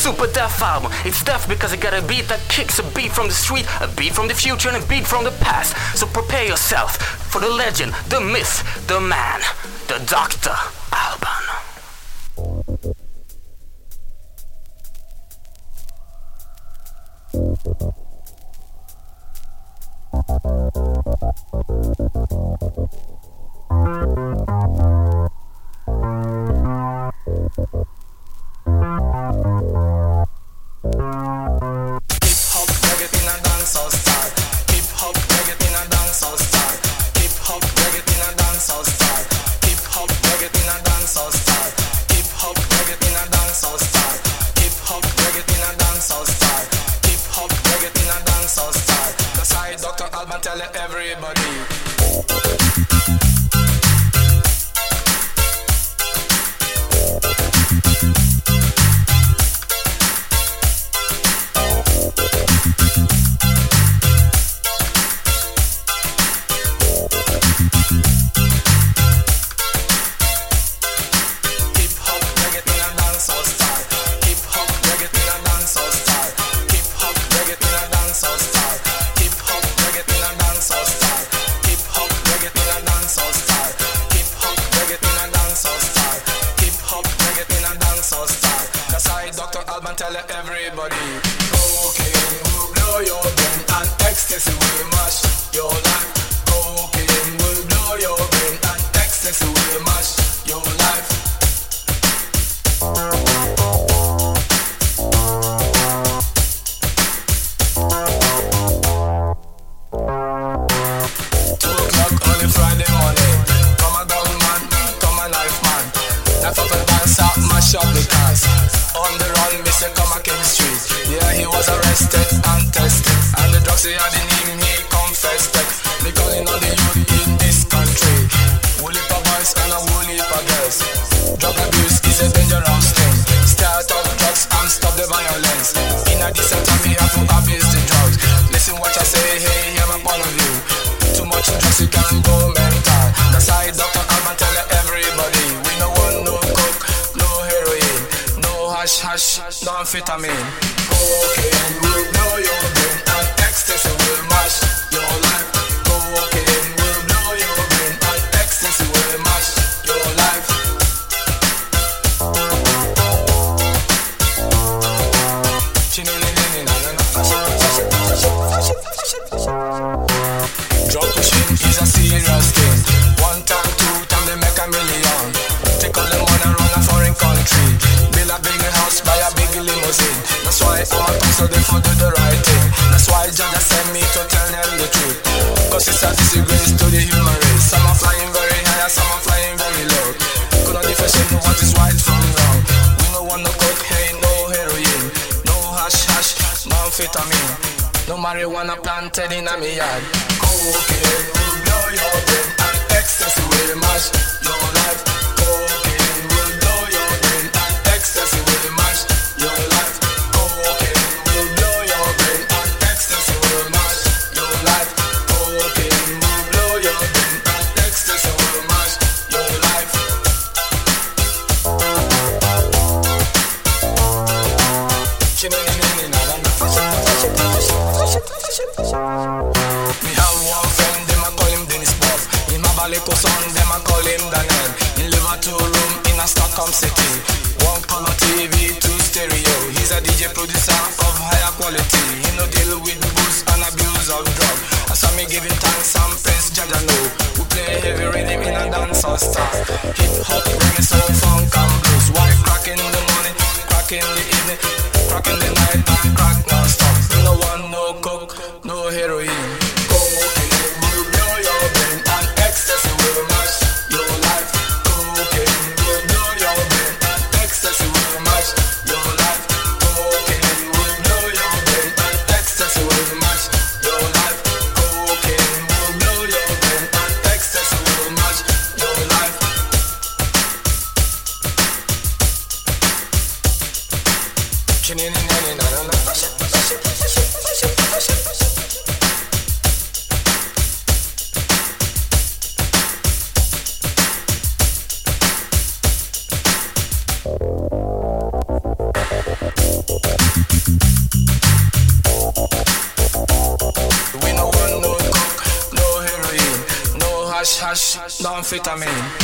super deaf album. It's deaf because it got a beat that kicks a beat from the street, a beat from the future, and a beat from the past. So prepare yourself for the legend, the myth, the man, the doctor, planted in a me yard. Cooking. thanks and praise Jaja know. We play heavy rhythm in a dance or style. Hip hop, reggae, soul, funk and blues. Why cracking the morning, cracking the evening, cracking the night and crack non-stop. No one perfeitamente.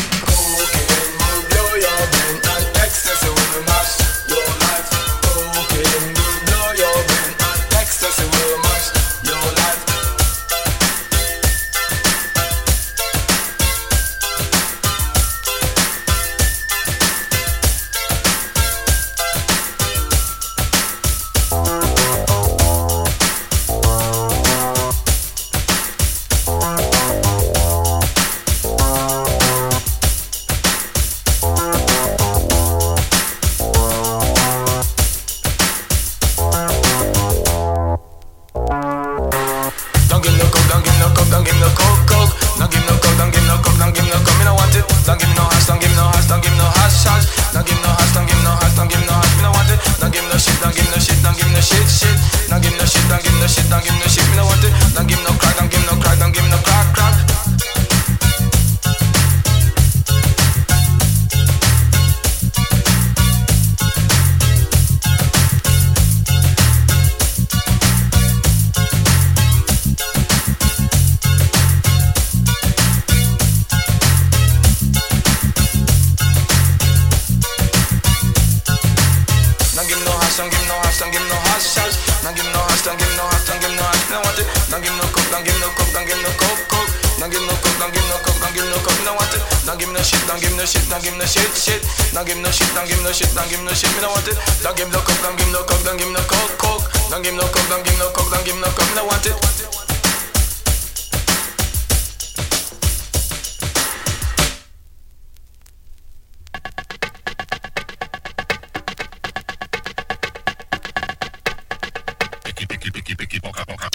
piqui, piqui, piqui, poca, poca.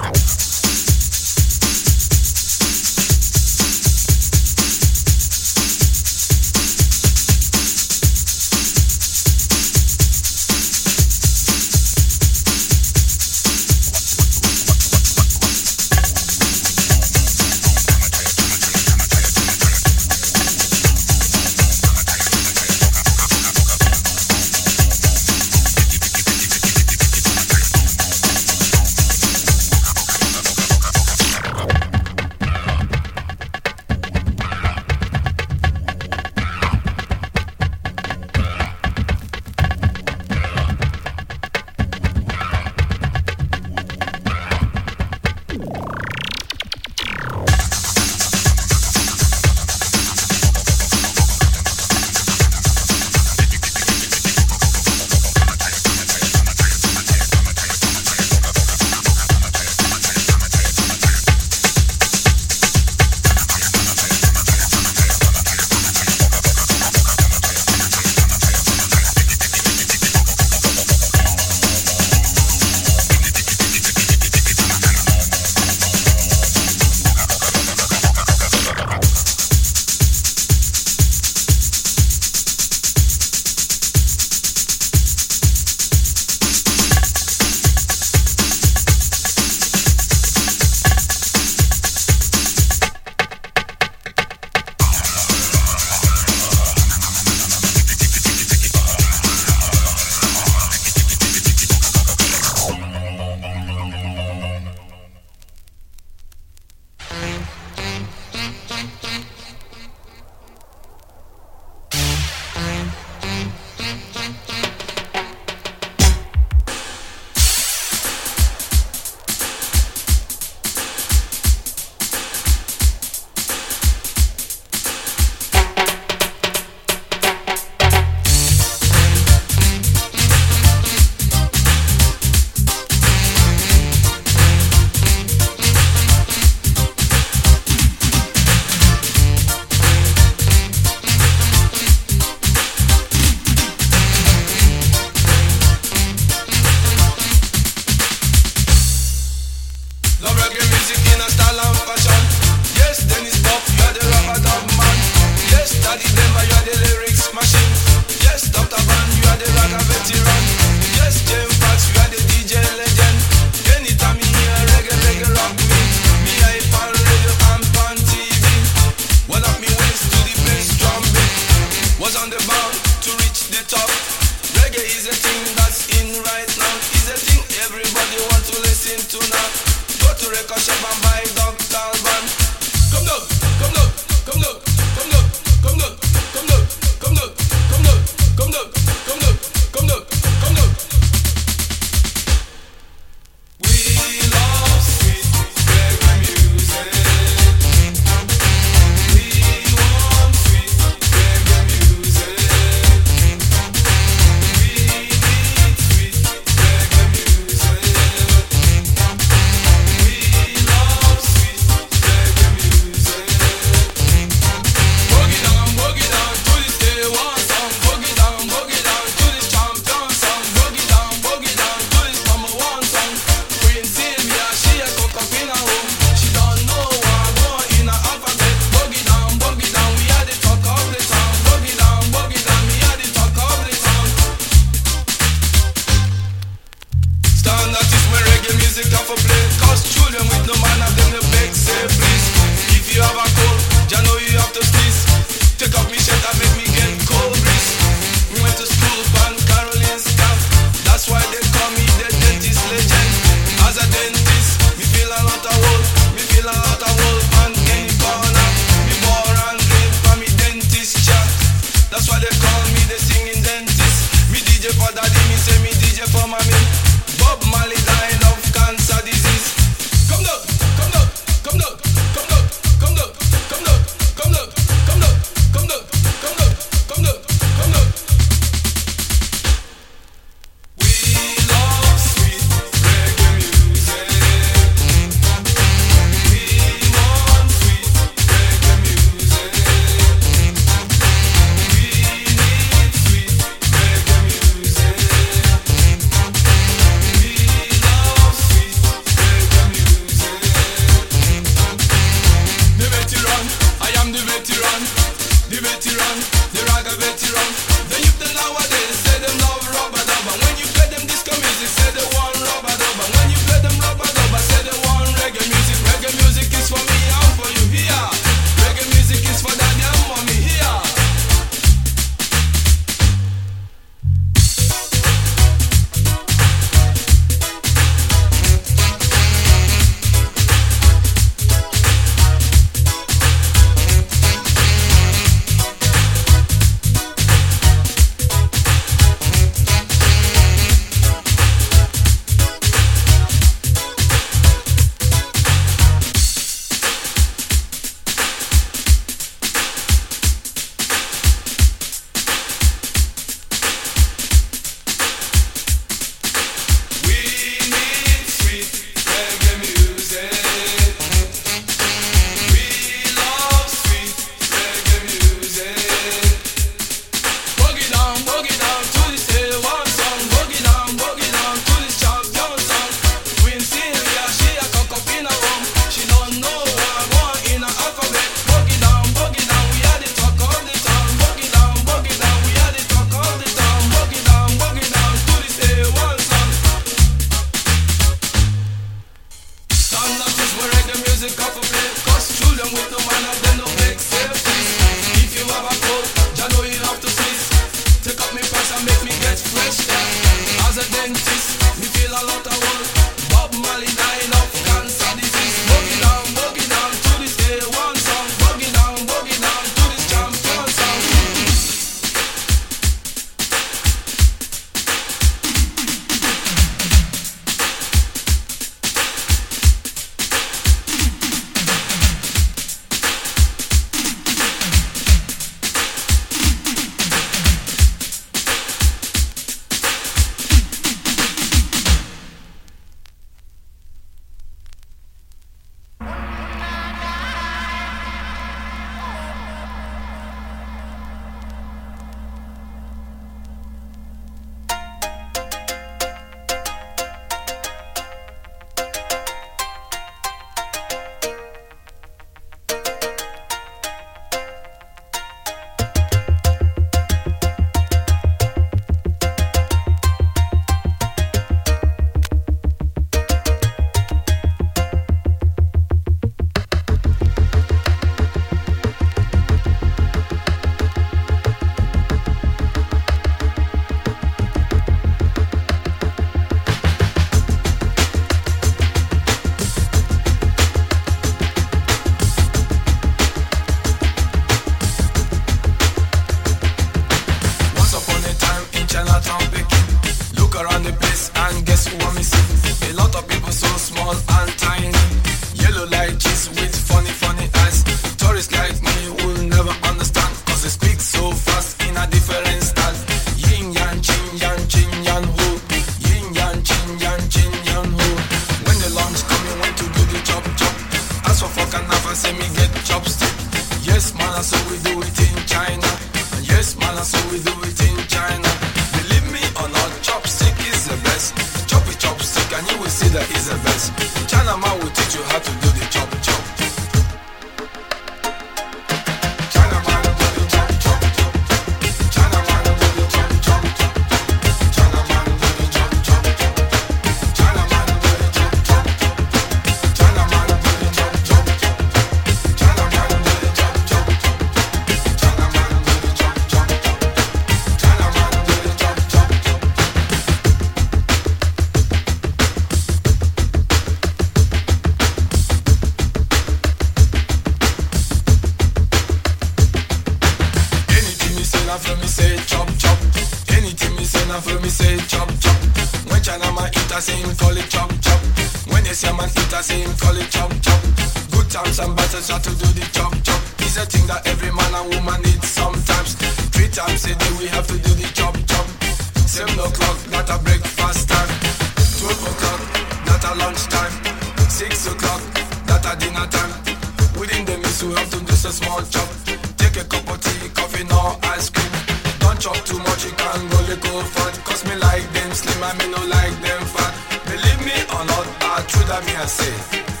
Take a cup of tea, coffee, no ice cream. Don't chop too much, you can go little fat. Cause me like them slim, I me no like them fat. Believe me or not, I true that me I say.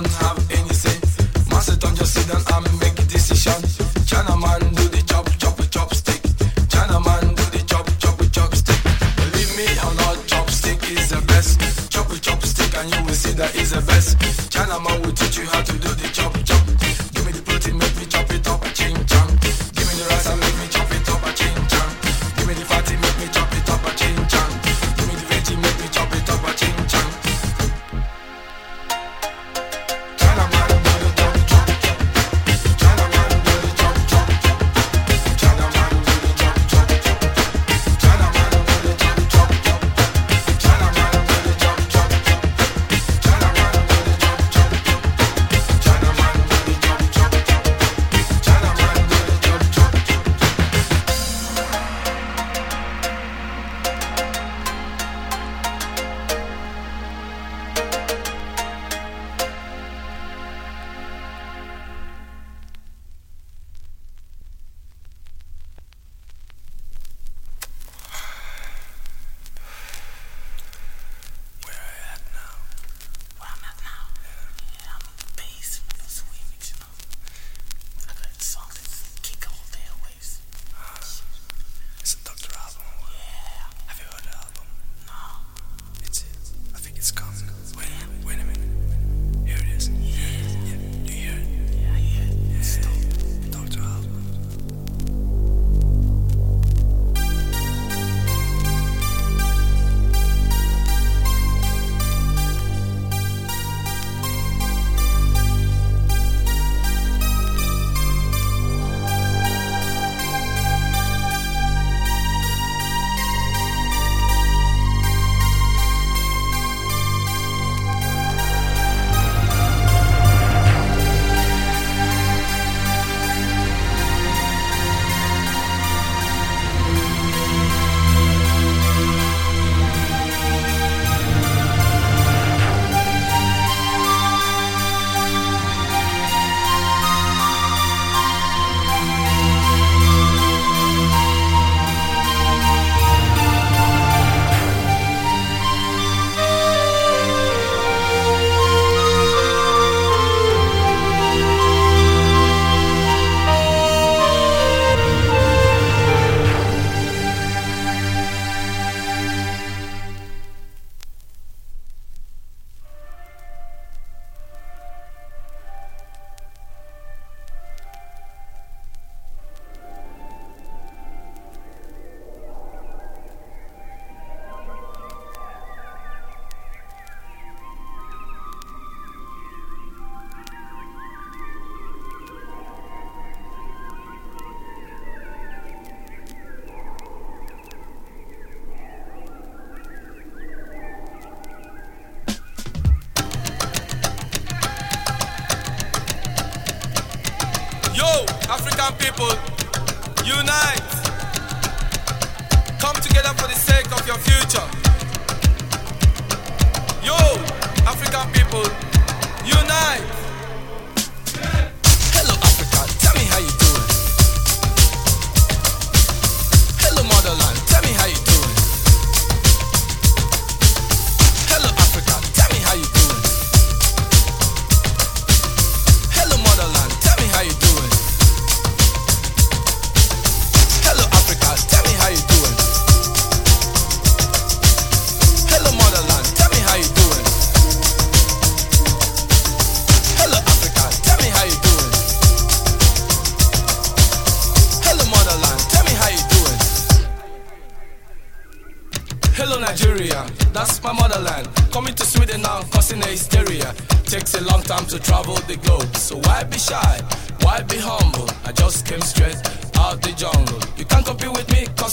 now.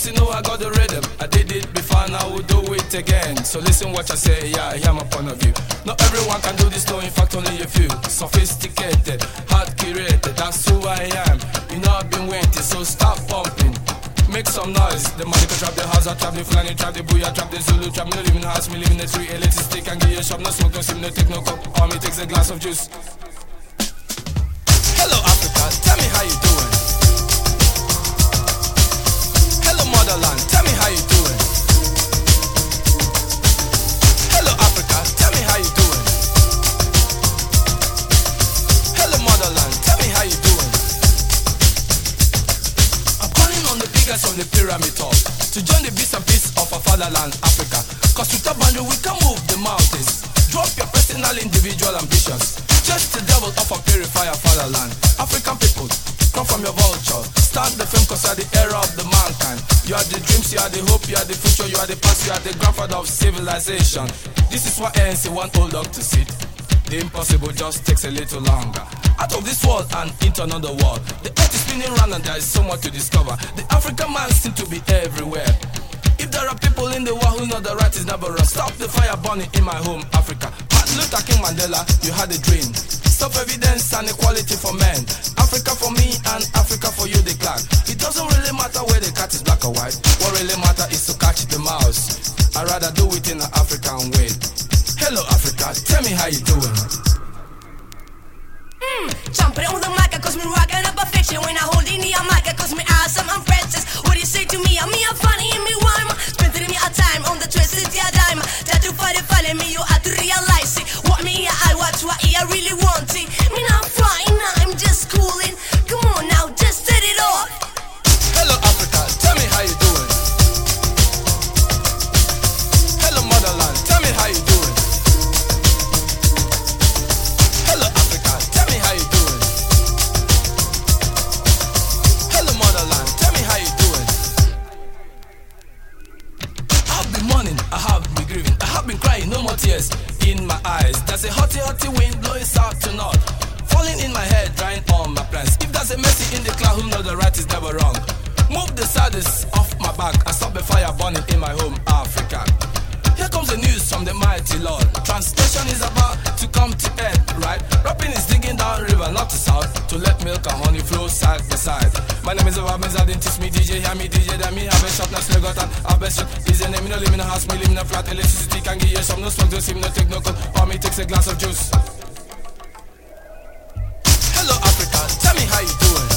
You know I got the rhythm. I did it before and I will do it again. So listen what I say, yeah, hear my point of view. Not everyone can do this, no, in fact, only a few. Sophisticated, hard curated, that's who I am. You know I've been waiting, so stop pumping. Make some noise. The money can trap the house, I trap the Fulani, trap the Booyah, trap the Zulu, trap no live in the house, me live in the street, a stick and give you a shop, no smoke, no sim, no take no cup. Me takes a glass of juice. Hello, Africa, tell me how you doing. Fatherland, Africa. Cause with a boundary we can move the mountains. Drop your personal, individual ambitions. Just the devil of a purifier fatherland. African people, come from your vulture. Start the film cause you are the era of the mankind. You are the dreams, you are the hope, you are the future, you are the past, you are the grandfather of civilization. This is what ANC want old dog to sit. The impossible just takes a little longer. Out of this world and into another world. The earth is spinning round and there is so much to discover. The African man seems to be everywhere. If there are people in the world who know the right is never wrong, stop the fire burning in my home, Africa. Martin Luther King Mandela, you had a dream. Stop evidence and equality for men. Africa for me and Africa for you, the clan. It doesn't really matter where the cat is black or white. What really matters is to catch the mouse. I'd rather do it in an African way. Hello, Africa, tell me how you doing. Hmm, jumping on the mic, cause me rocking up a fiction when I hold in the mic, cause me awesome, I'm. What do you say to me? I'm me, I'm funny, and me time on the twisted yeah dime. That you find it funny, me, you have to realize it. What me, I watch, what I really want it. Me not There's a hotty, hotty wind blowing south to north, falling in my head, drying all my plans. If there's a mercy in the cloud, who know the right is never wrong. Move the saddest off my back and stop the fire burning in my home, Africa. Here comes the news from the mighty Lord. Translation is about to come to end, right? Rapping is digging down river, not to south, to let milk and honey flow side by side. My name is Obama, didn't teach me DJ, hear me DJ, then me have a shop, now slug out and have a. Is a name, me no live in a house, me live in a flat, electricity can give you some, no smoke, no steam, no take no cold, or me takes a glass of juice. Hello Africa, tell me how you doing.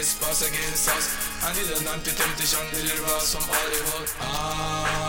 nice pass against us. I need an anti-temptation deliver from all the world. Ah.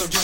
Me takes a